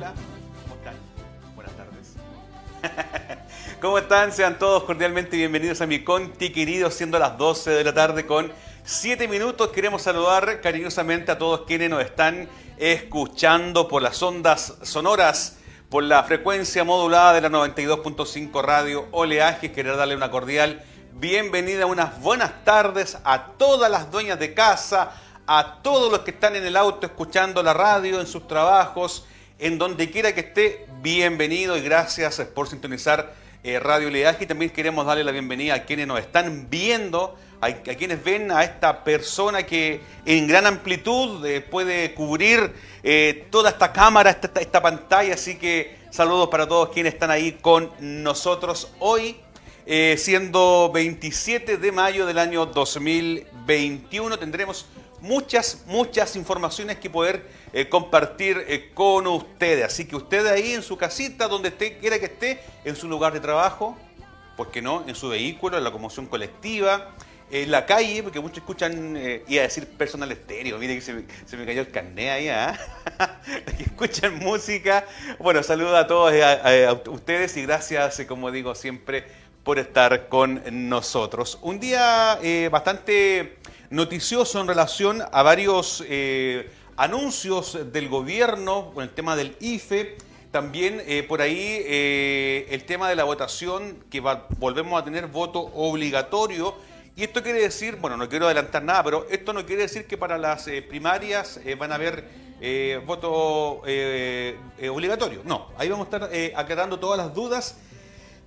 Hola, ¿cómo están? Buenas tardes. ¿Cómo están? Sean todos cordialmente bienvenidos a mi Conti querido, siendo las 12 de la tarde con 7 minutos. Queremos saludar cariñosamente a todos quienes nos están escuchando por las ondas sonoras, por la frecuencia modulada de la 92.5 Radio Oleaje. Querer darle una cordial bienvenida, unas buenas tardes a todas las dueñas de casa, a todos los que están en el auto escuchando la radio, en sus trabajos, en donde quiera que esté, bienvenido y gracias por sintonizar eh, Radio Leaje. Y también queremos darle la bienvenida a quienes nos están viendo, a, quienes ven a esta persona que en gran amplitud eh, puede cubrir eh, toda esta cámara, esta, esta pantalla. Así que saludos para todos quienes están ahí con nosotros hoy. siendo 27 de mayo del año 2021, tendremos muchas, muchas informaciones que poder eh, compartir eh, con ustedes. Así que usted ahí en su casita, donde esté, quiera que esté, en su lugar de trabajo, ¿por qué no? En su vehículo, en la locomoción colectiva, en la calle, porque muchos escuchan, eh, iba a decir personal estéreo, mire que se me, cayó el carné ahí, ¿ah? que escuchan música. Bueno, saludo a todos a ustedes y gracias, como digo siempre, por estar con nosotros. Un día bastante noticioso en relación a varios eh, anuncios del gobierno con el tema del IFE. También eh, por ahí eh, el tema de la votación, que volvemos a tener voto obligatorio. Y esto quiere decir, bueno, no quiero adelantar nada, pero esto no quiere decir que para las primarias van a haber voto obligatorio. No, ahí vamos a estar aclarando todas las dudas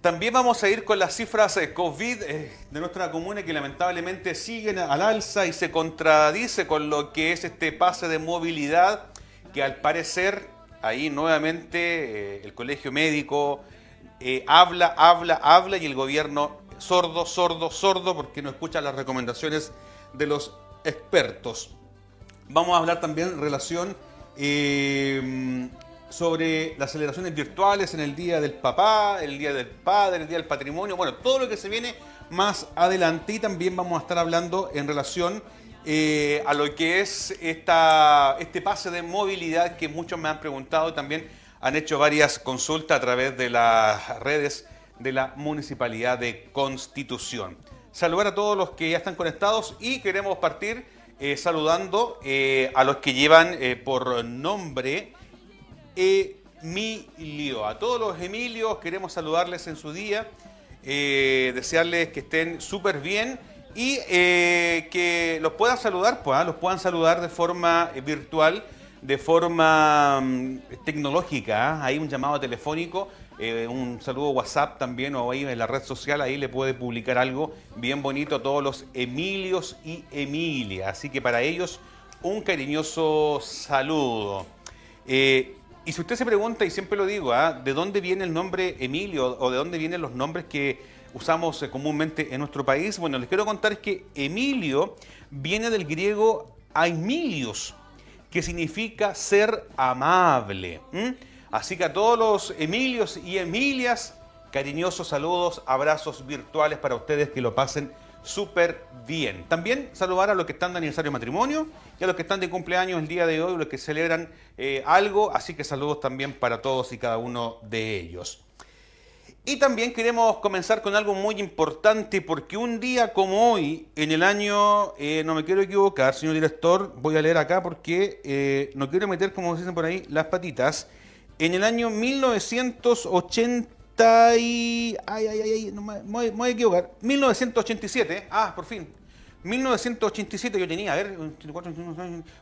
también vamos a ir con las cifras COVID eh, de nuestra comuna que lamentablemente siguen al alza y se contradice con lo que es este pase de movilidad que al parecer ahí nuevamente eh, el colegio médico eh, habla, habla, habla y el gobierno sordo, sordo, sordo porque no escucha las recomendaciones de los expertos. Vamos a hablar también en relación sobre las celebraciones virtuales en el Día del Papá, el Día del Padre, el Día del Patrimonio, bueno, todo lo que se viene más adelante y también vamos a estar hablando en relación eh, a lo que es esta, este pase de movilidad que muchos me han preguntado y también han hecho varias consultas a través de las redes de la Municipalidad de Constitución. Saludar a todos los que ya están conectados y queremos partir eh, saludando eh, a los que llevan por nombre Emilio. A todos los Emilios queremos saludarles en su día, eh, desearles que estén súper bien y eh, que los puedan saludar, pues, ¿ah? los puedan saludar de forma eh, virtual, de forma mm, tecnológica. ¿ah? Hay un llamado telefónico, un saludo WhatsApp también o ahí en la red social, ahí le puede publicar algo bien bonito a todos los Emilios y Emilia. Así que para ellos un cariñoso saludo. Y si usted se pregunta, y siempre lo digo, ¿ah? ¿de dónde viene el nombre Emilio o de dónde vienen los nombres que usamos eh, comúnmente en nuestro país? Bueno, les quiero contar que Emilio viene del griego aimilios, que significa ser amable. Así que a todos los Emilios y Emilias, cariñosos saludos, abrazos virtuales para ustedes que lo pasen súper bien. También saludar a los que están de aniversario de matrimonio y a los que están de cumpleaños el día de hoy, los que celebran eh, algo, así que saludos también para todos y cada uno de ellos. Y también queremos comenzar con algo muy importante porque un día como hoy, en el año, eh, no me quiero equivocar, señor director, voy a leer acá porque eh, no quiero meter, como dicen por ahí, las patitas, en el año 1980 y... Ay, ay, ay, no me, voy, a equivocar. 1987, ah, por fin. 1987 yo tenía, a ver,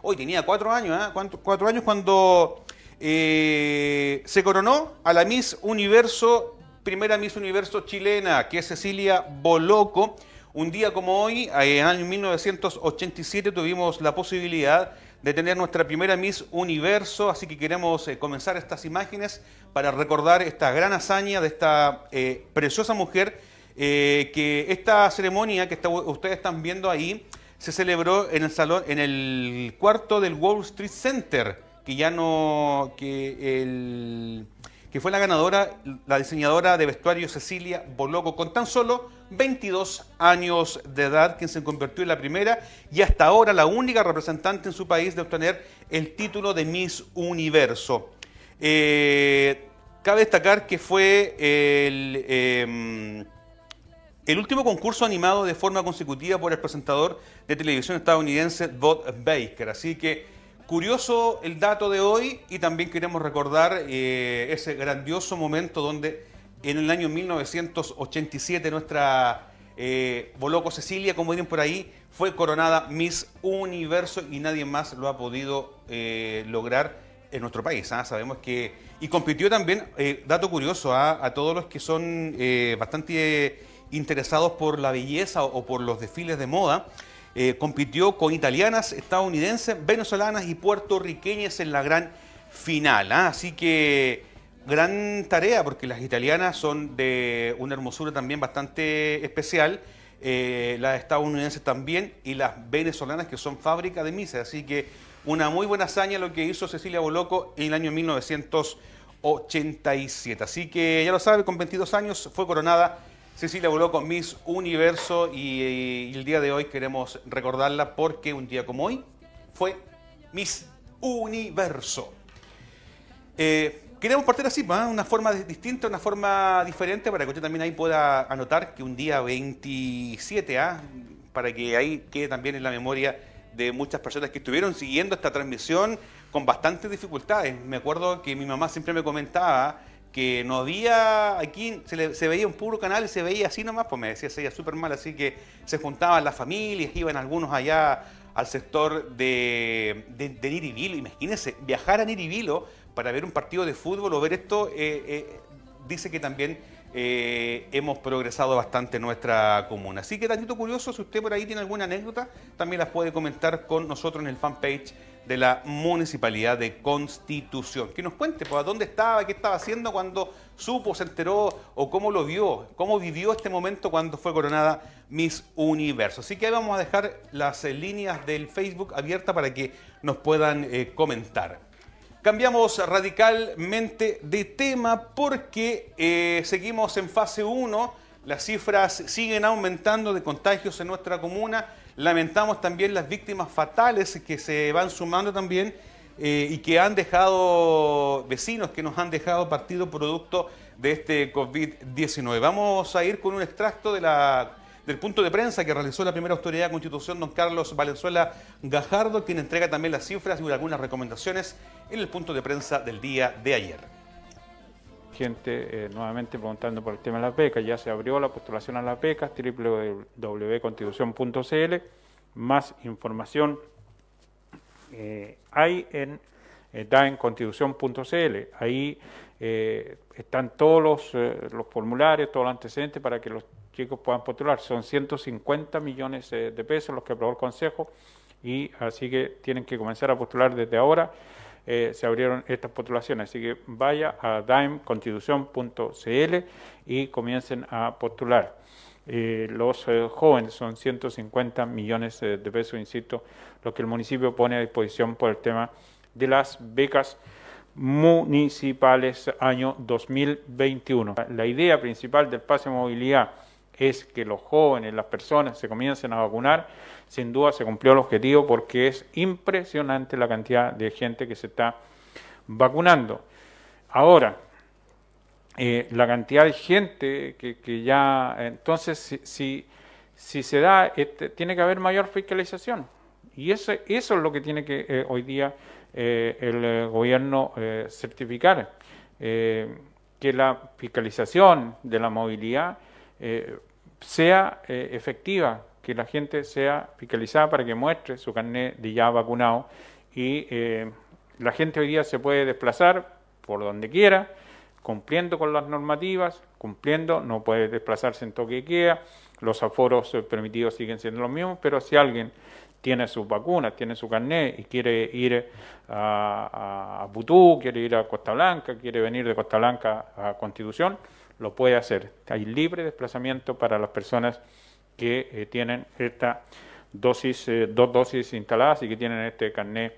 hoy tenía cuatro años, ¿eh? Cuatro años cuando eh, se coronó a la Miss Universo, primera Miss Universo chilena, que es Cecilia Boloco. Un día como hoy, en el año 1987, tuvimos la posibilidad tener nuestra primera Miss Universo, así que queremos eh, comenzar estas imágenes para recordar esta gran hazaña de esta eh, preciosa mujer, eh, que esta ceremonia que ustedes están viendo ahí se celebró en el salón, en el cuarto del Wall Street Center, que ya no, que el que fue la ganadora, la diseñadora de vestuario Cecilia Boloco, con tan solo 22 años de edad, quien se convirtió en la primera y hasta ahora la única representante en su país de obtener el título de Miss Universo. Eh, cabe destacar que fue el, em, el último concurso animado de forma consecutiva por el presentador de televisión estadounidense Bob Baker. Así que curioso el dato de hoy y también queremos recordar eh, ese grandioso momento donde en el año 1987 nuestra eh, Boloco Cecilia, como dicen por ahí, fue coronada Miss Universo y nadie más lo ha podido eh, lograr en nuestro país. ¿ah? Sabemos que... Y compitió también, eh, dato curioso, ¿ah? a todos los que son bastante interesados por la belleza o, por los desfiles de moda, compitió con italianas, estadounidenses, venezolanas y puertorriqueñas en la gran final. ¿ah? Así que gran tarea porque las italianas son de una hermosura también bastante especial, eh, las estadounidenses también y las venezolanas que son fábrica de misas. Así que una muy buena hazaña lo que hizo Cecilia Boloco en el año 1987. Así que ya lo sabe, con 22 años fue coronada Cecilia Boloco Miss Universo y, el día de hoy queremos recordarla porque un día como hoy fue Miss Universo. Eh, Queremos partir así, ¿ah? una forma distinta, una forma diferente, para que usted también ahí pueda anotar que un día 27, ¿ah? para que ahí quede también en la memoria de muchas personas que estuvieron siguiendo esta transmisión con bastantes dificultades. Me acuerdo que mi mamá siempre me comentaba que no había, aquí se, veía un puro canal y se veía así nomás, pues me decía, se veía súper mal, así que se juntaban las familias, iban algunos allá al sector de, de, de Niribilo. Imagínense, viajar a Niribilo para ver un partido de fútbol o ver esto, eh, eh, dice que también eh, hemos progresado bastante en nuestra comuna. Así que, tantito curioso, si usted por ahí tiene alguna anécdota, también las puede comentar con nosotros en el fanpage de la Municipalidad de Constitución. Que nos cuente, pues, dónde estaba, qué estaba haciendo cuando supo, se enteró o cómo lo vio, cómo vivió este momento cuando fue coronada Miss Universo. Así que ahí vamos a dejar las líneas del Facebook abiertas para que nos puedan comentar. Cambiamos radicalmente de tema porque eh, seguimos en fase 1, las cifras siguen aumentando de contagios en nuestra comuna, lamentamos también las víctimas fatales que se van sumando también eh, y que han dejado vecinos que nos han dejado partido producto de este COVID-19. Vamos a ir con un extracto de la del punto de prensa que realizó la primera autoridad de Constitución, don Carlos Valenzuela Gajardo, quien entrega también las cifras y algunas recomendaciones en el punto de prensa del día de ayer. Gente eh, nuevamente preguntando por el tema de las becas, ya se abrió la postulación a las becas, www.constitución.cl, más información eh, hay en, eh, en constitución.cl, ahí están todos los, los formularios, todos los antecedentes para que los chicos puedan postular. Son 150 millones de pesos los que aprobó el Consejo y así que tienen que comenzar a postular desde ahora. Eh, se abrieron estas postulaciones, así que vaya a daimconstitución.cl y comiencen a postular. Eh, los eh, jóvenes son 150 millones de pesos, insisto, lo que el municipio pone a disposición por el tema de las becas municipales año 2021. La idea principal del pase de movilidad es que los jóvenes, las personas se comiencen a vacunar, sin duda se cumplió el objetivo porque es impresionante la cantidad de gente que se está vacunando. Ahora, eh, la cantidad de gente que, ya, entonces, si, si, se da, este, tiene que haber mayor fiscalización. Y eso, eso es lo que tiene que eh, hoy día eh, el gobierno certificar, que la fiscalización de la movilidad sea eh, efectiva, que la gente sea fiscalizada para que muestre su carnet de ya vacunado y eh, la gente hoy día se puede desplazar por donde quiera, cumpliendo con las normativas, cumpliendo, no puede desplazarse en toque de queda, los aforos permitidos siguen siendo los mismos, pero si alguien tiene sus vacunas, tiene su carnet y quiere ir a, a, Butú, quiere ir a Costa Blanca, quiere venir de Costa Blanca a Constitución, lo puede hacer. Hay libre desplazamiento para las personas que eh, tienen esta dosis, eh, dos dosis instaladas y que tienen este carnet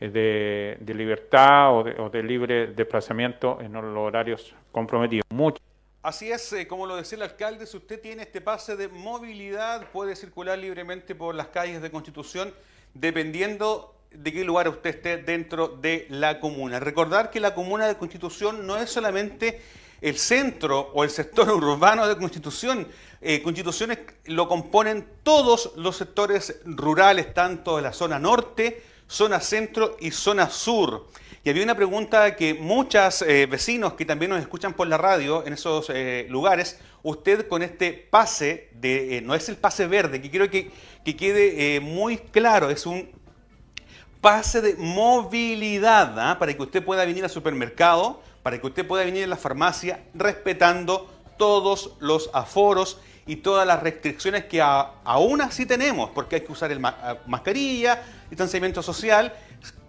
eh, de, libertad o de, libre desplazamiento en los horarios comprometidos. Así es, como lo decía el alcalde, si usted tiene este pase de movilidad, puede circular libremente por las calles de Constitución, dependiendo de qué lugar usted esté dentro de la comuna. Recordar que la comuna de Constitución no es solamente el centro o el sector urbano de Constitución. Eh, Constituciones lo componen todos los sectores rurales, tanto de la zona norte, zona centro y zona sur. Y había una pregunta que muchos eh, vecinos que también nos escuchan por la radio en esos eh, lugares, usted con este pase, de, no es el pase verde, que quiero que, que quede muy claro, es un pase de movilidad, ¿ah? para que usted pueda venir al supermercado, para que usted pueda venir a la farmacia respetando todos los aforos y todas las restricciones que aún así tenemos, porque hay que usar el mascarilla, distanciamiento social.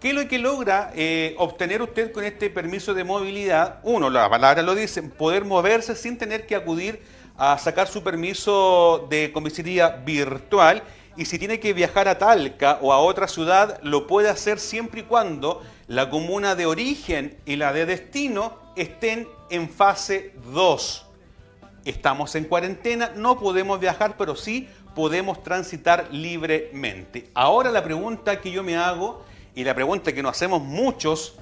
¿Qué es lo que logra eh, obtener usted con este permiso de movilidad? Uno, la palabra lo dice, poder moverse sin tener que acudir a sacar su permiso de comisaría virtual y si tiene que viajar a Talca o a otra ciudad, lo puede hacer siempre y cuando la comuna de origen y la de destino estén en fase 2 estamos en cuarentena, no podemos viajar, pero sí podemos transitar libremente. Ahora la pregunta que yo me hago y la pregunta que nos hacemos muchos,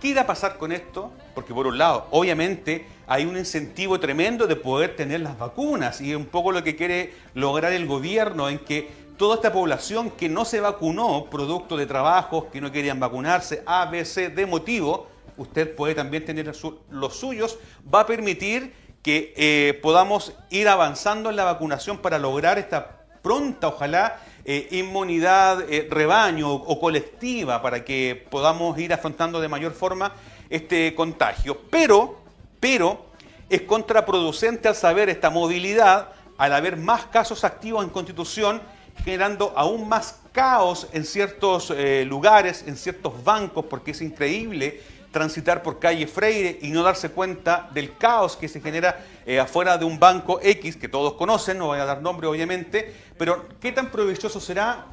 ¿qué irá a pasar con esto? Porque por un lado, obviamente hay un incentivo tremendo de poder tener las vacunas y un poco lo que quiere lograr el gobierno en que toda esta población que no se vacunó, producto de trabajos que no querían vacunarse, A, B, C, de motivo, usted puede también tener los suyos, va a permitir que eh, podamos ir avanzando en la vacunación para lograr esta pronta, ojalá, eh, inmunidad eh, rebaño o colectiva para que podamos ir afrontando de mayor forma este contagio. Pero, pero es contraproducente al saber esta movilidad, al haber más casos activos en Constitución, generando aún más caos en ciertos lugares, en ciertos bancos, porque es increíble transitar por calle Freire y no darse cuenta del caos que se genera eh, afuera de un banco X, que todos conocen, no voy a dar nombre obviamente, pero qué tan provechoso será,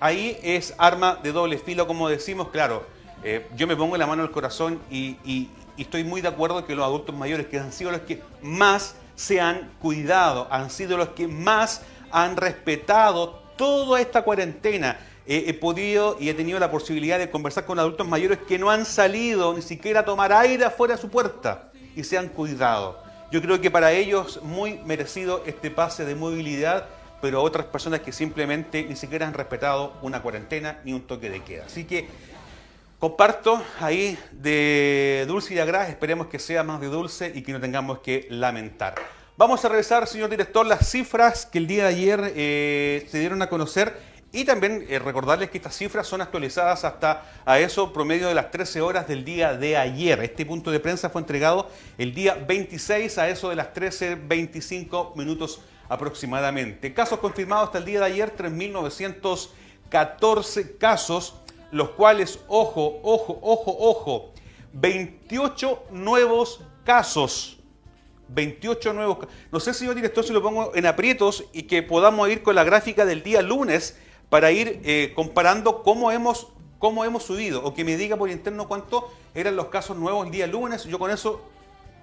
ahí es arma de doble filo, como decimos, claro, eh, yo me pongo la mano al corazón y estoy muy de acuerdo que los adultos mayores, que han sido los que más se han cuidado, han sido los que más han respetado toda esta cuarentena, he podido y he tenido la posibilidad de conversar con adultos mayores que no han salido ni siquiera a tomar aire afuera de su puerta y se han cuidado. Yo creo que para ellos muy merecido este pase de movilidad, pero otras personas que simplemente ni siquiera han respetado una cuarentena ni un toque de queda. Así que comparto ahí de dulce y de agraz, esperemos que sea más de dulce y que no tengamos que lamentar. Vamos a revisar, señor director, las cifras que el día de ayer eh, se dieron a conocer y también eh, recordarles que estas cifras son actualizadas hasta a eso promedio de las 13 horas del día de ayer. Este punto de prensa fue entregado el día 26 a eso de las 13.25 minutos aproximadamente. Casos confirmados hasta el día de ayer, 3.914 casos, los cuales, ojo, ojo, ojo, ojo, 28 nuevos casos. 28 nuevos. No sé, señor director, si lo pongo en aprietos y que podamos ir con la gráfica del día lunes para ir eh, comparando cómo hemos, cómo hemos subido, o que me diga por interno cuánto eran los casos nuevos el día lunes, yo con eso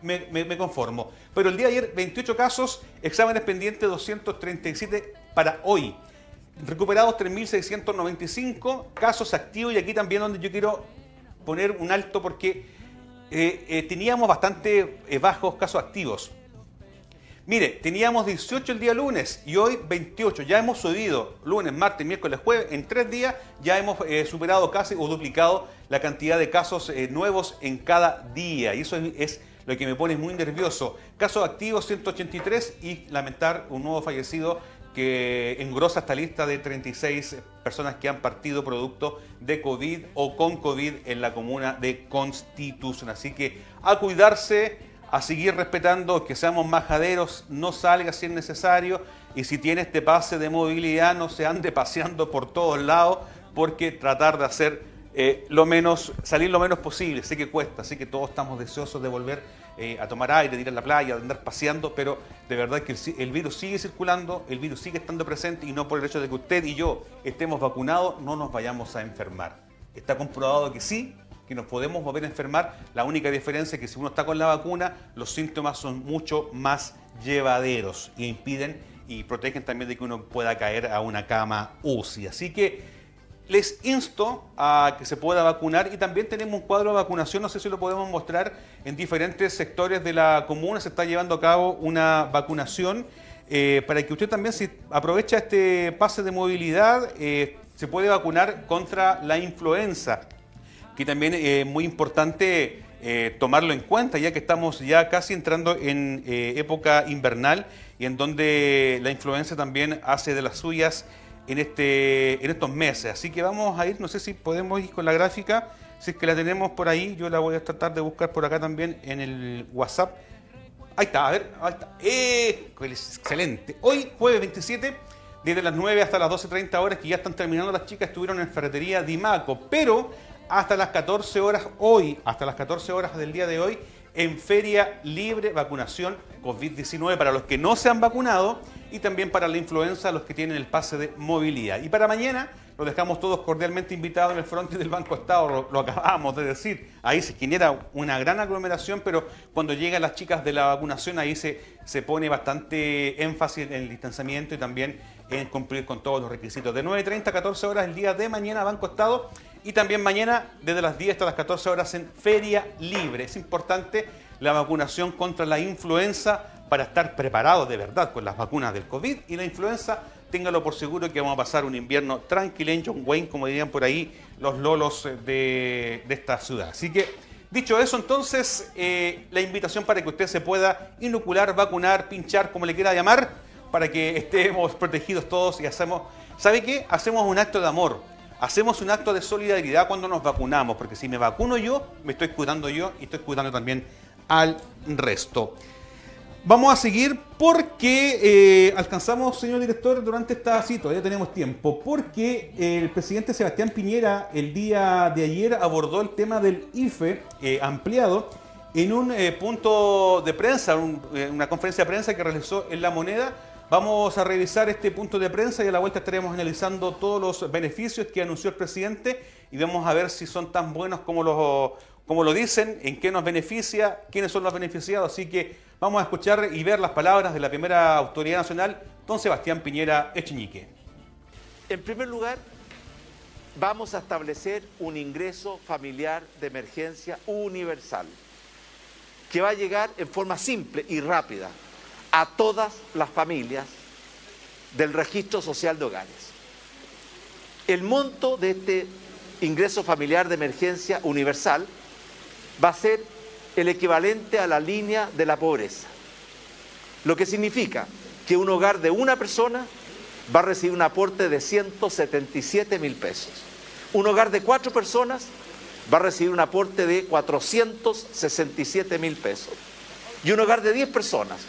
me, me, conformo. Pero el día de ayer, 28 casos, exámenes pendientes 237 para hoy. Recuperados 3.695 casos activos y aquí también donde yo quiero poner un alto porque eh, eh, teníamos bastante bajos casos activos. Mire, teníamos 18 el día lunes y hoy 28. Ya hemos subido lunes, martes, miércoles, jueves. En tres días ya hemos eh, superado casi o duplicado la cantidad de casos eh, nuevos en cada día. Y eso es, lo que me pone muy nervioso. Casos activos 183 y lamentar un nuevo fallecido que engrosa esta lista de 36 personas que han partido producto de COVID o con COVID en la comuna de Constitución. Así que a cuidarse a seguir respetando que seamos majaderos, no salga si es necesario y si tiene este pase de movilidad no se ande paseando por todos lados porque tratar de hacer eh, lo menos, salir lo menos posible, sé que cuesta, sé que todos estamos deseosos de volver eh, a tomar aire, de ir a la playa, de andar paseando, pero de verdad que el, el, virus sigue circulando, el virus sigue estando presente y no por el hecho de que usted y yo estemos vacunados no nos vayamos a enfermar. Está comprobado que sí, que nos podemos volver a enfermar. La única diferencia es que si uno está con la vacuna, los síntomas son mucho más llevaderos y impiden y protegen también de que uno pueda caer a una cama UCI. Así que les insto a que se pueda vacunar y también tenemos un cuadro de vacunación, no sé si lo podemos mostrar, en diferentes sectores de la comuna. Se está llevando a cabo una vacunación eh, para que usted también si aprovecha este pase de movilidad eh, se puede vacunar contra la influenza, que también es muy importante eh, tomarlo en cuenta, ya que estamos ya casi entrando en época invernal y en donde la influenza también hace de las suyas en, este, en estos meses. Así que vamos a ir, no sé si podemos ir con la gráfica, si es que la tenemos por ahí, yo la voy a tratar de buscar por acá también en el WhatsApp. Ahí está, a ver, ahí está. ¡Eh! Excelente. Hoy, jueves 27, desde las 9 hasta las 12.30 horas, que ya están terminando las chicas, estuvieron en Ferretería Dimaco, pero hasta las 14 horas hoy, hasta las 14 horas del día de hoy, en Feria Libre Vacunación COVID-19 para los que no se han vacunado y también para la influenza los que tienen el pase de movilidad. Y para mañana los dejamos todos cordialmente invitados en el fronte del Banco Estado, lo, acabamos de decir. Ahí se genera una gran aglomeración, pero cuando llegan las chicas de la vacunación ahí se, se pone bastante énfasis en el distanciamiento y también en cumplir con todos los requisitos. De 9.30 a 14 horas el día de mañana Banco Estado y también mañana desde las 10 hasta las 14 horas en Feria Libre. Es importante la vacunación contra la influenza para estar preparados de verdad con las vacunas del COVID y la influenza. Téngalo por seguro que vamos a pasar un invierno tranquilo en John Wayne, como dirían por ahí los lolos de, esta ciudad. Así que, dicho eso, entonces, eh, la invitación para que usted se pueda inocular, vacunar, pinchar, como le quiera llamar, para que estemos protegidos todos y hacemos, ¿sabe qué? Hacemos un acto de amor hacemos un acto de solidaridad cuando nos vacunamos, porque si me vacuno yo, me estoy cuidando yo y estoy cuidando también al resto. Vamos a seguir porque eh, alcanzamos, señor director, durante esta cita, ya tenemos tiempo, porque el presidente Sebastián Piñera el día de ayer abordó el tema del IFE eh, ampliado en un eh, punto de prensa, una conferencia de prensa que realizó en La Moneda, Vamos a revisar este punto de prensa y a la vuelta estaremos analizando todos los beneficios que anunció el presidente y vamos a ver si son tan buenos como lo, dicen, en qué nos beneficia, quiénes son los beneficiados. Así que vamos a escuchar y ver las palabras de la primera autoridad nacional, don Sebastián Piñera Echeñique. En primer lugar, vamos a establecer un ingreso familiar de emergencia universal que va a llegar en forma simple y rápida a todas las familias del registro social de hogares. El monto de este ingreso familiar de emergencia universal va a ser el equivalente a la línea de la pobreza, lo que significa que un hogar de una persona va a recibir un aporte de 177 mil pesos. Un hogar de cuatro personas va a recibir un aporte de 467 mil pesos. Y un hogar de 10 personas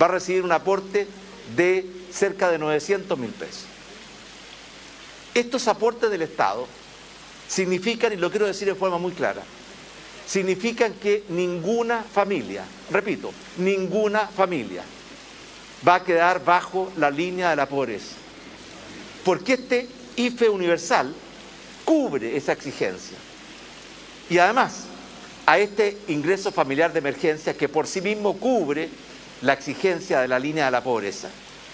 va a recibir un aporte de cerca de 900 mil pesos. Estos aportes del Estado significan, y lo quiero decir de forma muy clara, significan que ninguna familia, repito, ninguna familia va a quedar bajo la línea de la pobreza. Porque este IFE universal cubre esa exigencia. Y además, a este ingreso familiar de emergencia que por sí mismo cubre la exigencia de la línea de la pobreza,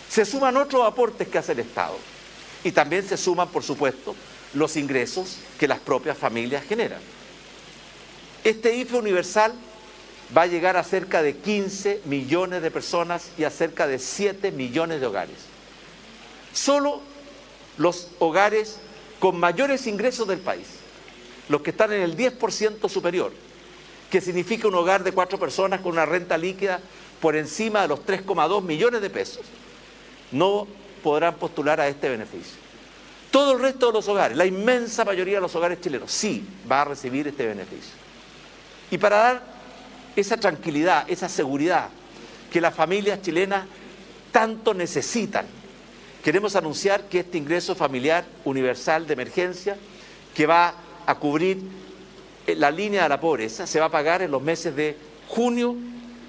se suman otros aportes que hace el Estado. Y también se suman, por supuesto, los ingresos que las propias familias generan. Este IFE universal va a llegar a cerca de 15 millones de personas y a cerca de 7 millones de hogares. Solo los hogares con mayores ingresos del país, los que están en el 10% superior, que significa un hogar de cuatro personas con una renta líquida por encima de los 3,2 millones de pesos, no podrán postular a este beneficio. Todo el resto de los hogares, la inmensa mayoría de los hogares chilenos, sí va a recibir este beneficio. Y para dar esa tranquilidad, esa seguridad que las familias chilenas tanto necesitan, queremos anunciar que este ingreso familiar universal de emergencia, que va a cubrir la línea de la pobreza, se va a pagar en los meses de junio,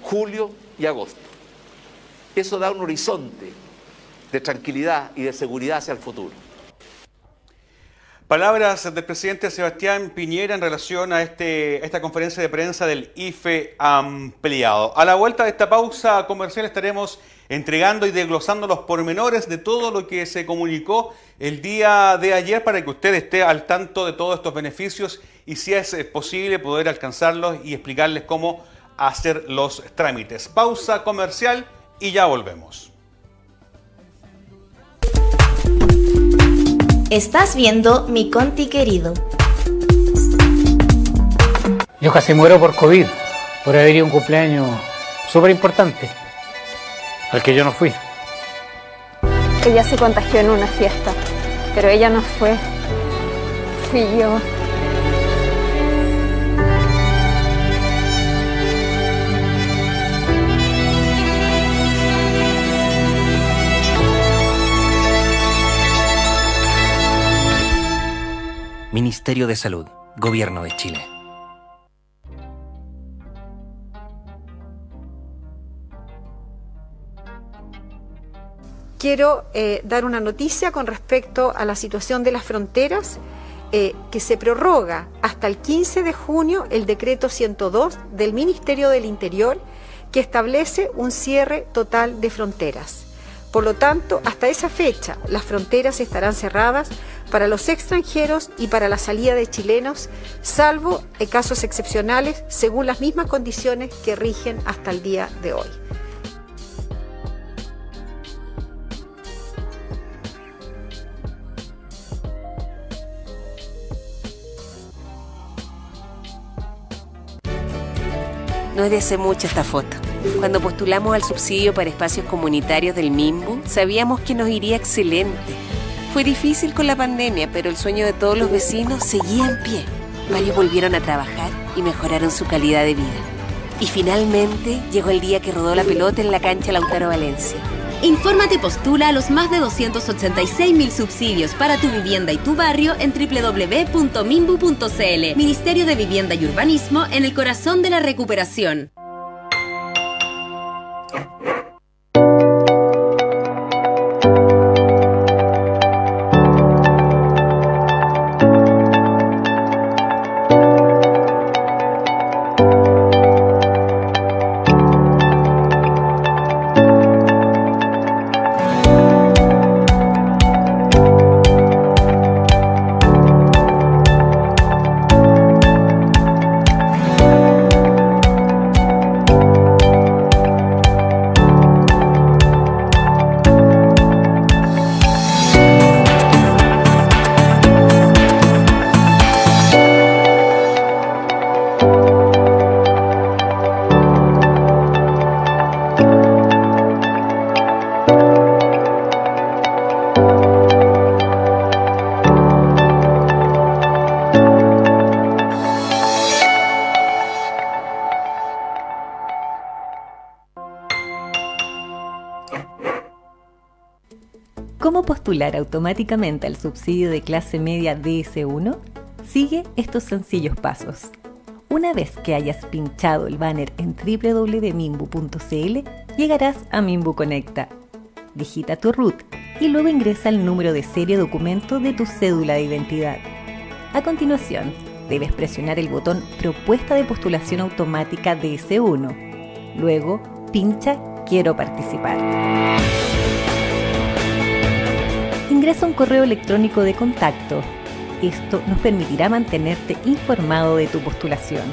julio y agosto. Eso da un horizonte de tranquilidad y de seguridad hacia el futuro. Palabras del presidente Sebastián Piñera en relación a, este, esta conferencia de prensa del IFE ampliado. A la vuelta de esta pausa comercial estaremos entregando y desglosando los pormenores de todo lo que se comunicó el día de ayer para que usted esté al tanto de todos estos beneficios y si es posible poder alcanzarlos y explicarles cómo hacer los trámites. Pausa comercial y ya volvemos. Estás viendo mi Conti querido. Yo casi muero por COVID, por haber ido a un cumpleaños súper importante, al que yo no fui. Ella se contagió en una fiesta, pero ella no fue. Fui yo. Ministerio de Salud, Gobierno de Chile. quiero eh, dar una noticia con respecto a la situación de las fronteras, eh, que se prorroga hasta el 15 de junio el decreto 102 del Ministerio del Interior, que establece un cierre total de fronteras. Por lo tanto, hasta esa fecha las fronteras estarán cerradas para los extranjeros y para la salida de chilenos, salvo en casos excepcionales, según las mismas condiciones que rigen hasta el día de hoy. No es de hace mucho esta foto. Cuando postulamos al subsidio para espacios comunitarios del MIMBU, sabíamos que nos iría excelente. Fue difícil con la pandemia, pero el sueño de todos los vecinos seguía en pie. Varios volvieron a trabajar y mejoraron su calidad de vida. Y finalmente llegó el día que rodó la pelota en la cancha Lautaro Valencia. Infórmate y postula a los más de 286 mil subsidios para tu vivienda y tu barrio en www.mimbu.cl. Ministerio de Vivienda y Urbanismo en el corazón de la recuperación. Postular automáticamente al subsidio de clase media DS1? Sigue estos sencillos pasos. Una vez que hayas pinchado el banner en www.mimbu.cl, llegarás a Mimbu Conecta. Digita tu root y luego ingresa el número de serie documento de tu cédula de identidad. A continuación, debes presionar el botón Propuesta de postulación automática DS1. Luego, pincha Quiero participar ingresa un correo electrónico de contacto. Esto nos permitirá mantenerte informado de tu postulación.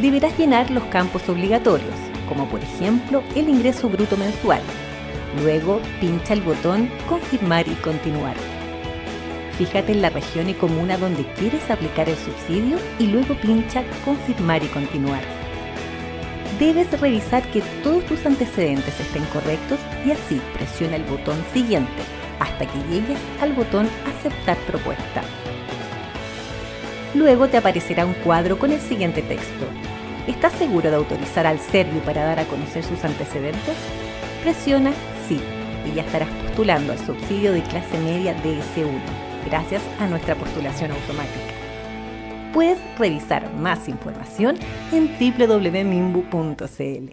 Deberás llenar los campos obligatorios, como por ejemplo el ingreso bruto mensual. Luego pincha el botón Confirmar y continuar. Fíjate en la región y comuna donde quieres aplicar el subsidio y luego pincha Confirmar y continuar debes revisar que todos tus antecedentes estén correctos y así presiona el botón siguiente hasta que llegues al botón aceptar propuesta. Luego te aparecerá un cuadro con el siguiente texto. ¿Estás seguro de autorizar al Servio para dar a conocer sus antecedentes? Presiona sí y ya estarás postulando al subsidio de clase media DS1 gracias a nuestra postulación automática. Puedes revisar más información en www.mimbu.cl.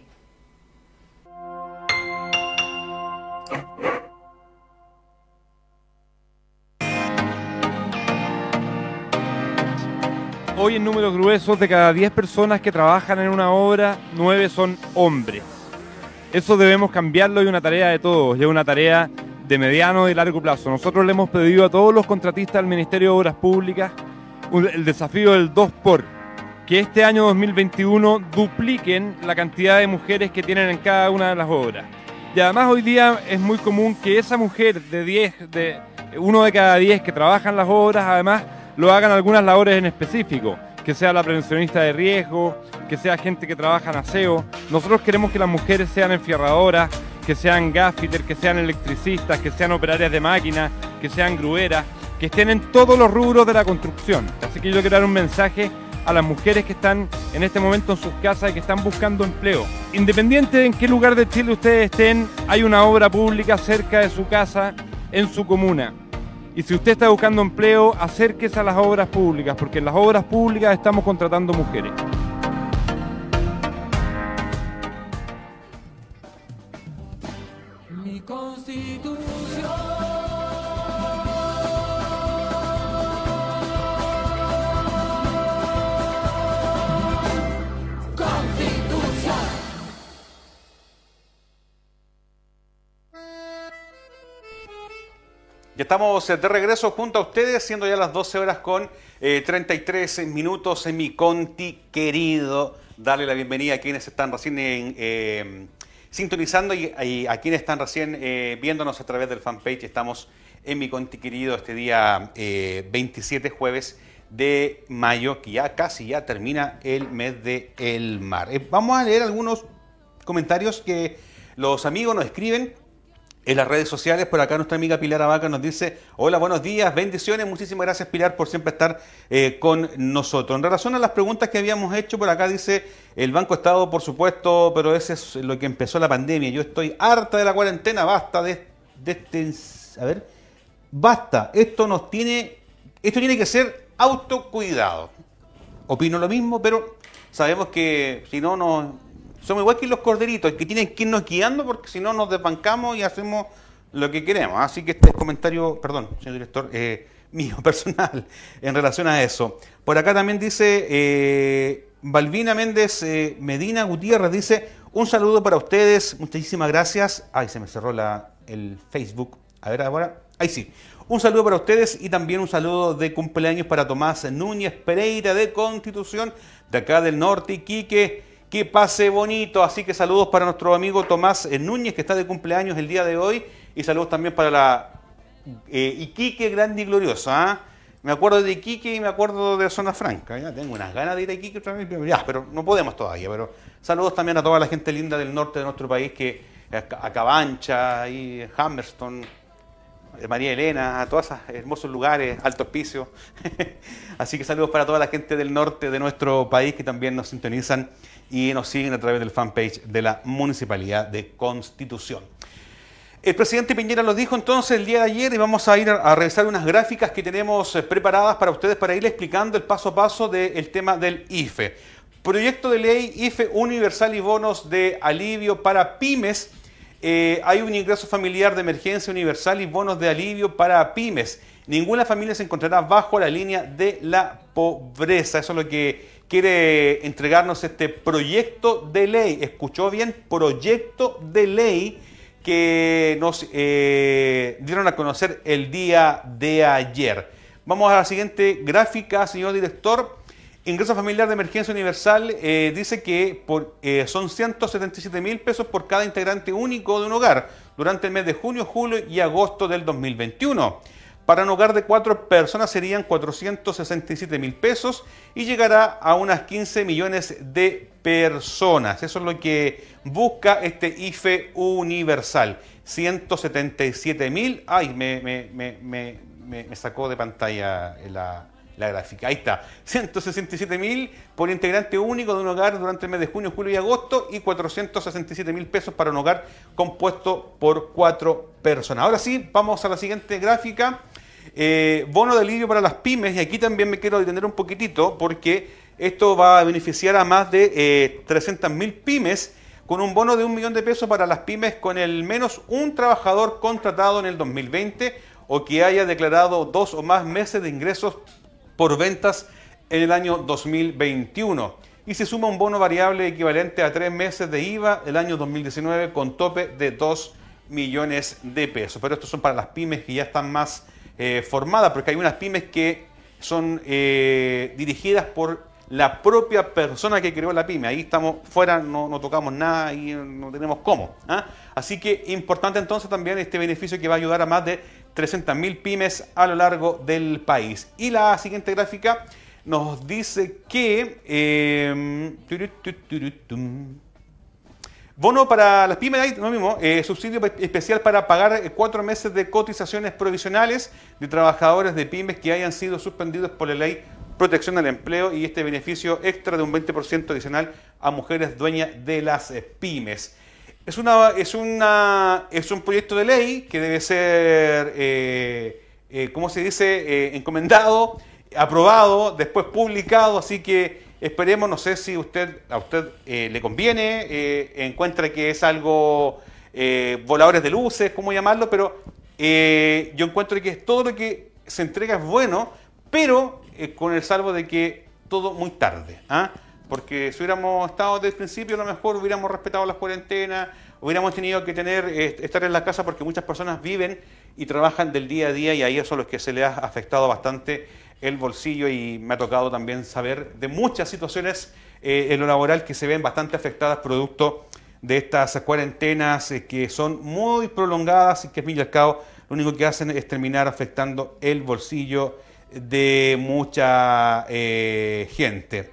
Hoy en números gruesos de cada 10 personas que trabajan en una obra, 9 son hombres. Eso debemos cambiarlo y una tarea de todos, es una tarea de mediano y largo plazo. Nosotros le hemos pedido a todos los contratistas del Ministerio de Obras Públicas el desafío del 2 por que este año 2021 dupliquen la cantidad de mujeres que tienen en cada una de las obras. Y además hoy día es muy común que esa mujer de 10, de uno de cada 10 que trabajan las obras, además lo hagan algunas labores en específico, que sea la prevencionista de riesgo, que sea gente que trabaja en aseo. Nosotros queremos que las mujeres sean enfierradoras, que sean gaffiter, que sean electricistas, que sean operarias de máquinas, que sean grueras, que estén en todos los rubros de la construcción. Así que yo quiero dar un mensaje a las mujeres que están en este momento en sus casas y que están buscando empleo. Independiente de en qué lugar de Chile ustedes estén, hay una obra pública cerca de su casa, en su comuna. Y si usted está buscando empleo, acérquese a las obras públicas, porque en las obras públicas estamos contratando mujeres. Estamos eh, de regreso junto a ustedes, siendo ya las 12 horas con eh, 33 minutos en mi Conti querido. Darle la bienvenida a quienes están recién eh, sintonizando y, a quienes están recién eh, viéndonos a través del fanpage. Estamos en mi Conti querido este día eh, 27 jueves de mayo, que ya casi ya termina el mes de el mar. Eh, vamos a leer algunos comentarios que los amigos nos escriben en las redes sociales. Por acá nuestra amiga Pilar Abaca nos dice, hola, buenos días, bendiciones, muchísimas gracias Pilar por siempre estar eh, con nosotros. En relación a las preguntas que habíamos hecho, por acá dice, el Banco Estado, por supuesto, pero ese es lo que empezó la pandemia. Yo estoy harta de la cuarentena, basta de, de este... A ver, basta, esto nos tiene... Esto tiene que ser autocuidado. Opino lo mismo, pero sabemos que si no nos somos igual que los corderitos, que tienen que irnos guiando porque si no nos desbancamos y hacemos lo que queremos. Así que este es comentario, perdón, señor director, eh, mío, personal, en relación a eso. Por acá también dice eh, Balbina Méndez eh, Medina Gutiérrez, dice, un saludo para ustedes, muchísimas gracias. Ay, se me cerró la, el Facebook. A ver ahora, ahí sí. Un saludo para ustedes y también un saludo de cumpleaños para Tomás Núñez Pereira de Constitución, de acá del norte, Iquique que pase bonito. Así que saludos para nuestro amigo Tomás Núñez, que está de cumpleaños el día de hoy. Y saludos también para la eh, Iquique Grande y Gloriosa. ¿ah? Me acuerdo de Iquique y me acuerdo de Zona Franca. Ya tengo unas ganas de ir a Iquique otra vez, ya, pero no podemos todavía. Pero saludos también a toda la gente linda del norte de nuestro país, que a Cabancha, y Hammerston, María Elena, a todos esos hermosos lugares, Alto Hospicio. Así que saludos para toda la gente del norte de nuestro país que también nos sintonizan y nos siguen a través del fanpage de la Municipalidad de Constitución. El presidente Piñera lo dijo entonces el día de ayer y vamos a ir a, revisar unas gráficas que tenemos eh, preparadas para ustedes para ir explicando el paso a paso del tema del IFE. Proyecto de ley IFE universal y bonos de alivio para pymes. Eh, hay un ingreso familiar de emergencia universal y bonos de alivio para pymes. Ninguna familia se encontrará bajo la línea de la pobreza. Eso es lo que quiere entregarnos este proyecto de ley. ¿Escuchó bien? Proyecto de ley que nos eh, dieron a conocer el día de ayer. Vamos a la siguiente gráfica, señor director. Ingreso familiar de emergencia universal eh, dice que eh, son 177 mil pesos por cada integrante único de un hogar durante el mes de junio, julio y agosto del 2021. Para un hogar de cuatro personas serían 467 mil pesos y llegará a unas 15 millones de personas. Eso es lo que busca este IFE universal. 177 mil. Ay, me, me, me, me, sacó de pantalla la, la gráfica. Ahí está. 167 mil por integrante único de un hogar durante el mes de junio, julio y agosto y 467 mil pesos para un hogar compuesto por cuatro personas. Ahora sí, vamos a la siguiente gráfica. Eh, bono de alivio para las pymes y aquí también me quiero detener un poquitito porque esto va a beneficiar a más de eh, 300 mil pymes con un bono de un millón de pesos para las pymes con el menos un trabajador contratado en el 2020 o que haya declarado dos o más meses de ingresos por ventas en el año 2021. y se suma un bono variable equivalente a tres meses de IVA el año 2019 con tope de 2 millones de pesos. Pero estos son para las pymes que ya están más eh, formadas, porque hay unas pymes que son eh, dirigidas por la propia persona que creó la pyme. Ahí estamos fuera, no, tocamos nada y no tenemos cómo. ¿ah? Así que importante entonces también este beneficio que va a ayudar a más de 300.000 pymes a lo largo del país. Y la siguiente gráfica nos dice que... eh. Bono para las pymes, ahí lo mismo, eh, subsidio especial para pagar eh, cuatro meses de cotizaciones provisionales de trabajadores de pymes que hayan sido suspendidos por la ley protección al empleo y este beneficio extra de un 20% adicional a mujeres dueñas de las eh, pymes. Es, un proyecto de ley que debe ser, ¿cómo se dice?, encomendado, aprobado, después publicado, así que esperemos, no sé si usted a usted eh, le conviene, eh, encuentra que es algo eh, voladores de luces, ¿cómo llamarlo? Pero yo encuentro que todo lo que se entrega es bueno, pero con el salvo de que todo muy tarde. ¿ah? Porque si hubiéramos estado desde el principio, a lo mejor hubiéramos respetado las cuarentenas, hubiéramos tenido que tener estar en la casa porque muchas personas viven y trabajan del día a día y ahí eso es lo que se le ha afectado bastante el bolsillo y me ha tocado también saber de muchas situaciones eh, en lo laboral que se ven bastante afectadas producto de estas cuarentenas eh, que son muy prolongadas y que al fin y al cabo lo único que hacen es terminar afectando el bolsillo de mucha eh, gente.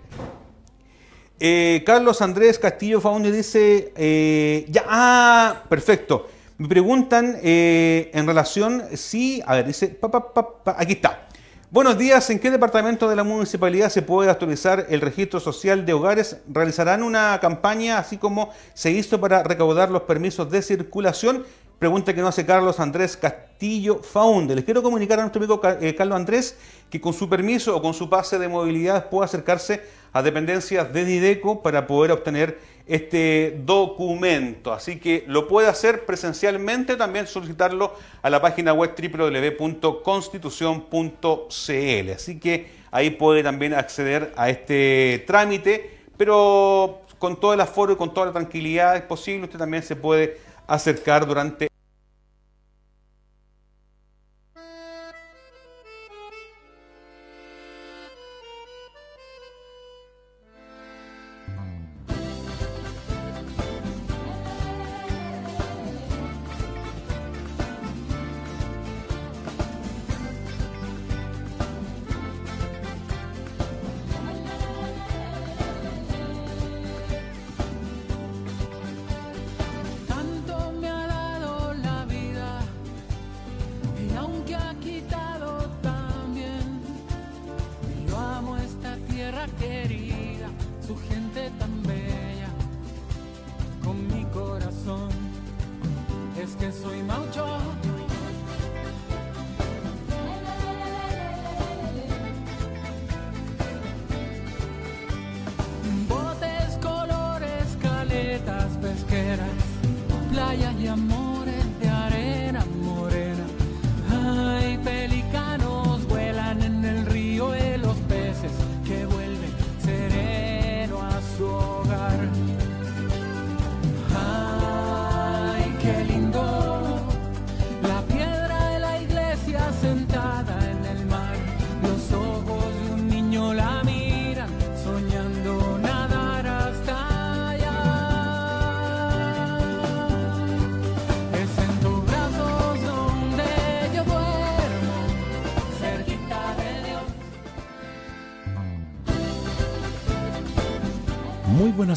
Carlos Andrés Castillo Faundi dice, ya, ah, perfecto. Me preguntan en relación, sí, a ver, dice, pa, pa, pa, aquí está. Buenos días, ¿en qué departamento de la municipalidad se puede actualizar el registro social de hogares? ¿Realizarán una campaña así como se hizo para recaudar los permisos de circulación? Pregunta que no hace Carlos Andrés Castillo Faunde. Les quiero comunicar a nuestro amigo eh, Carlos Andrés que con su permiso o con su pase de movilidad puede acercarse a dependencias de Dideco para poder obtener este documento. Así que lo puede hacer presencialmente, también solicitarlo a la página web www.constitución.cl. Así que ahí puede también acceder a este trámite, pero con todo el aforo y con toda la tranquilidad posible, usted también se puede acercar durante terra querida.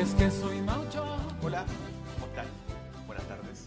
Es que soy maucho hola ¿cómo están? buenas tardes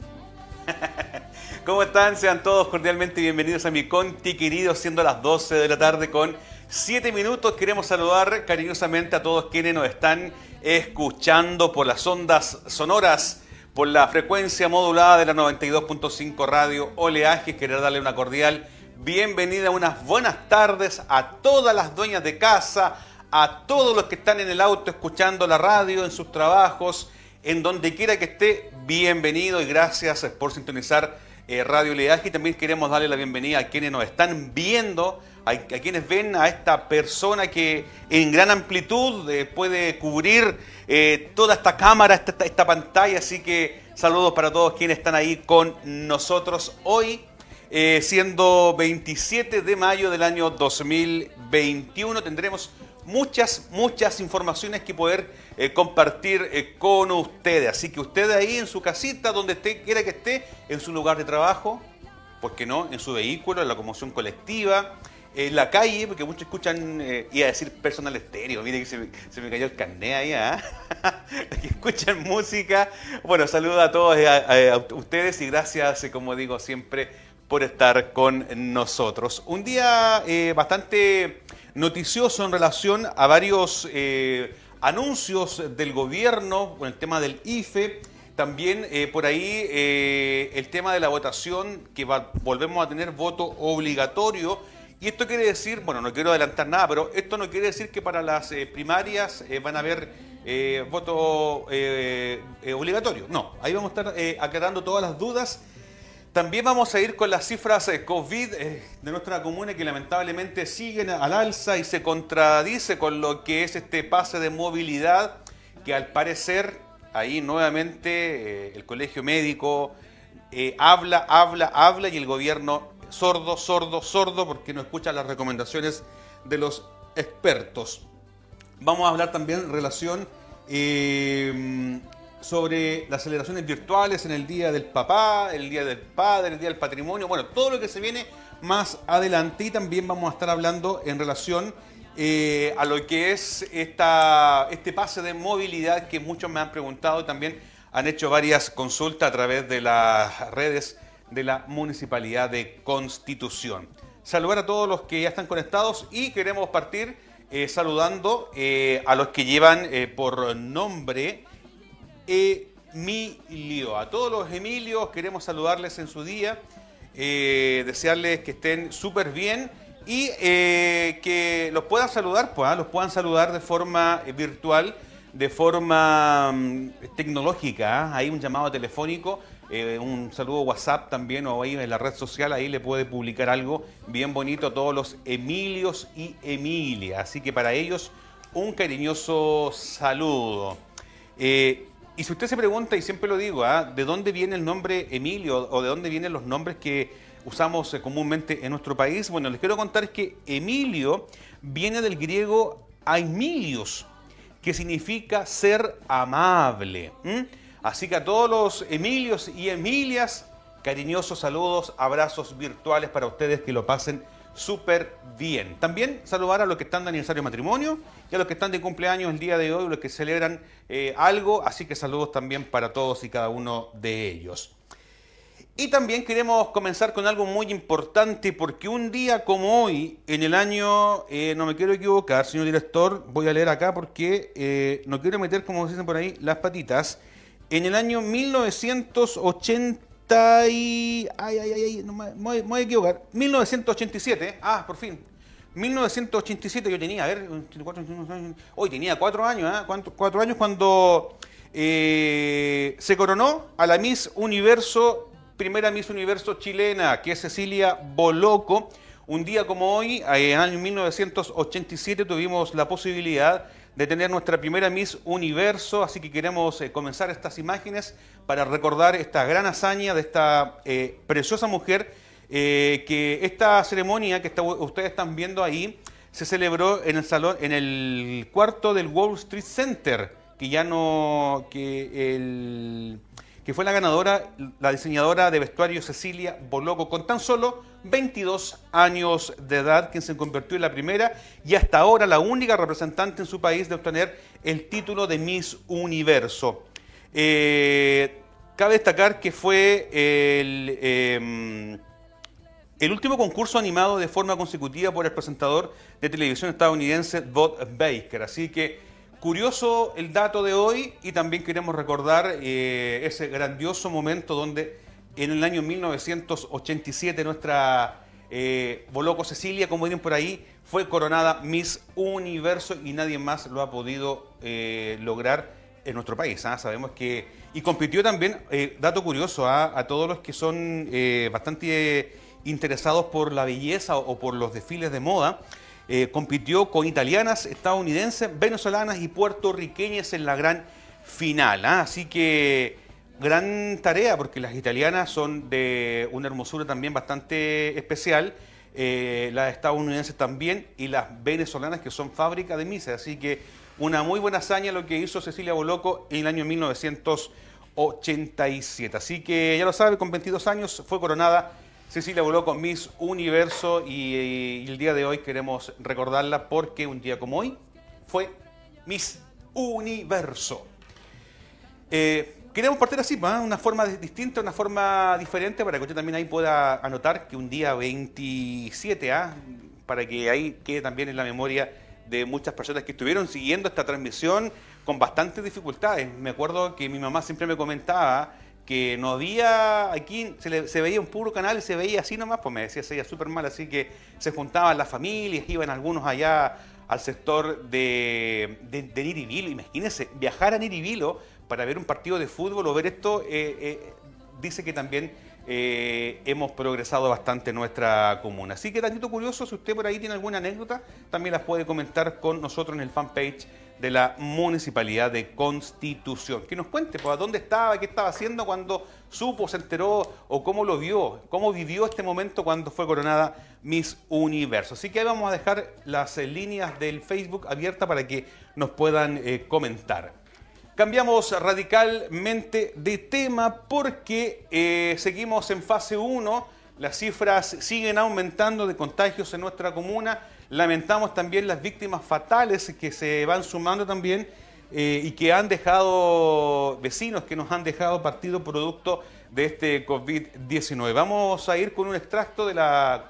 ¿Cómo están? Sean todos cordialmente bienvenidos a mi Conti querido, siendo las 12 de la tarde con Siete minutos. Queremos saludar cariñosamente a todos quienes nos están escuchando por las ondas sonoras, por la frecuencia modulada de la 92.5 Radio Oleaje. Querer darle una cordial bienvenida, unas buenas tardes a todas las dueñas de casa, a todos los que están en el auto escuchando la radio, en sus trabajos, en donde quiera que esté, bienvenido y gracias por sintonizar eh, Radio Oleaje. Y también queremos darle la bienvenida a quienes nos están viendo, a, quienes ven a esta persona que en gran amplitud eh, puede cubrir eh, toda esta cámara, esta, esta- pantalla. Así que saludos para todos quienes están ahí con nosotros hoy. Siendo 27 de mayo del año 2021, tendremos muchas, muchas informaciones que poder eh, compartir eh, con ustedes. Así que usted ahí en su casita, donde esté, quiera que esté, en su lugar de trabajo, ¿por qué no? En su vehículo, en la locomoción colectiva, en la calle, porque muchos escuchan, eh, iba a decir personal estéreo, mire que se me, se cayó el carné ahí, ¿ah? que escuchan música. Bueno, saludo a todos eh, a, ustedes y gracias, como digo siempre, por estar con nosotros. Un día bastante noticioso en relación a varios eh, anuncios del gobierno con el tema del IFE. También eh, por ahí eh, el tema de la votación, que volvemos a tener voto obligatorio. Y esto quiere decir, bueno, no quiero adelantar nada, pero esto no quiere decir que para las primarias van a haber voto obligatorio. No, ahí vamos a estar aclarando todas las dudas. También vamos a ir con las cifras eh, COVID eh, de nuestra comuna que lamentablemente siguen al alza y se contradice con lo que es este pase de movilidad que al parecer ahí nuevamente eh, el colegio médico habla, habla, habla y el gobierno sordo, sordo, sordo porque no escucha las recomendaciones de los expertos. Vamos a hablar también en relación sobre las celebraciones virtuales en el Día del Papá, el Día del Padre, el Día del Patrimonio, bueno, todo lo que se viene más adelante y también vamos a estar hablando en relación eh, a lo que es esta, este pase de movilidad que muchos me han preguntado y también han hecho varias consultas a través de las redes de la Municipalidad de Constitución. Saludar a todos los que ya están conectados y queremos partir eh, saludando eh, a los que llevan por nombre Emilio. A todos los Emilios queremos saludarles en su día, eh, desearles que estén súper bien y eh, que los puedan saludar, pues, ah, los puedan saludar de forma eh, virtual, de forma mm, tecnológica. ah. Hay un llamado telefónico, un saludo WhatsApp también o ahí en la red social, ahí le puede publicar algo bien bonito a todos los Emilios y Emilia. Así que para ellos un cariñoso saludo. Y si usted se pregunta, y siempre lo digo, ¿ah? ¿de dónde viene el nombre Emilio o de dónde vienen los nombres que usamos eh, comúnmente en nuestro país? Bueno, les quiero contar que Emilio viene del griego aimilios, que significa ser amable. Así que a todos los Emilios y Emilias, cariñosos saludos, abrazos virtuales para ustedes que lo pasen súper bien. También saludar a los que están de aniversario de matrimonio y a los que están de cumpleaños el día de hoy, los que celebran eh, algo, así que saludos también para todos y cada uno de ellos. Y también queremos comenzar con algo muy importante porque un día como hoy, en el año, eh, no me quiero equivocar, señor director, voy a leer acá porque eh, no quiero meter, como dicen por ahí, las patitas. En el año 1980 y... Ay, ay, ay, ay, no me, me voy- a equivocar. 1987, ah, por fin. 1987 yo tenía, a ver, 24, hoy tenía cuatro años. ¿Cuánto- Cuatro años cuando eh, se coronó a la Miss Universo, primera Miss Universo chilena, que es Cecilia Boloco. Un día como hoy, eh, en el año 1987, tuvimos la posibilidad de tener nuestra primera Miss Universo, así que queremos eh, comenzar estas imágenes para recordar esta gran hazaña de esta eh, preciosa mujer, eh, que esta ceremonia que ustedes están viendo ahí se celebró en el salón, en el cuarto del Wall Street Center, que ya no, que el que fue la ganadora, la diseñadora de vestuario Cecilia Boloco, con tan solo 22 años de edad, quien se convirtió en la primera y hasta ahora la única representante en su país de obtener el título de Miss Universo. Eh, cabe destacar que fue el, eh, el último concurso animado de forma consecutiva por el presentador de televisión estadounidense Bob Baker. Así que curioso el dato de hoy y también queremos recordar eh, ese grandioso momento donde en el año 1987 nuestra eh, Boloco Cecilia, como dirían por ahí, fue coronada Miss Universo y nadie más lo ha podido eh, lograr en nuestro país. ¿ah? Sabemos que... Y compitió también, eh, dato curioso, ¿ah? a todos los que son eh, bastante interesados por la belleza o, por los desfiles de moda, compitió con italianas, estadounidenses, venezolanas y puertorriqueñas en la gran final. ¿ah? Así que gran tarea porque las italianas son de una hermosura también bastante especial, eh, las estadounidenses también y las venezolanas que son fábrica de misas. Así que una muy buena hazaña lo que hizo Cecilia Boloco en el año 1987. Así que ya lo sabe, con 22 años fue coronada Cecilia Boloco Miss Universo y, y el día de hoy queremos recordarla porque un día como hoy fue Miss Universo. Eh, queremos partir así, ¿ah? una forma distinta, una forma diferente, para que usted también ahí pueda anotar que un día 27, ¿ah? para que ahí quede también en la memoria de muchas personas que estuvieron siguiendo esta transmisión con bastantes dificultades. Me acuerdo que mi mamá siempre me comentaba que no había, aquí se veía un puro canal y se veía así nomás, pues me decía, se veía súper mal, así que se juntaban las familias, iban algunos allá al sector de, de, de Niribilo. Imagínense, viajar a Niribilo para ver un partido de fútbol o ver esto, eh, eh, dice que también eh, hemos progresado bastante en nuestra comuna. Así que, tantito curioso, si usted por ahí tiene alguna anécdota, también las puede comentar con nosotros en el fanpage de la Municipalidad de Constitución. Que nos cuente, pues, dónde estaba, qué estaba haciendo cuando supo, se enteró o cómo lo vio, cómo vivió este momento cuando fue coronada Miss Universo. Así que ahí vamos a dejar las líneas del Facebook abiertas para que nos puedan comentar. Cambiamos radicalmente de tema porque eh, seguimos en fase 1, las cifras siguen aumentando de contagios en nuestra comuna, lamentamos también las víctimas fatales que se van sumando también eh, y que han dejado vecinos, que nos han dejado partido producto de este COVID-19. Vamos a ir con un extracto de la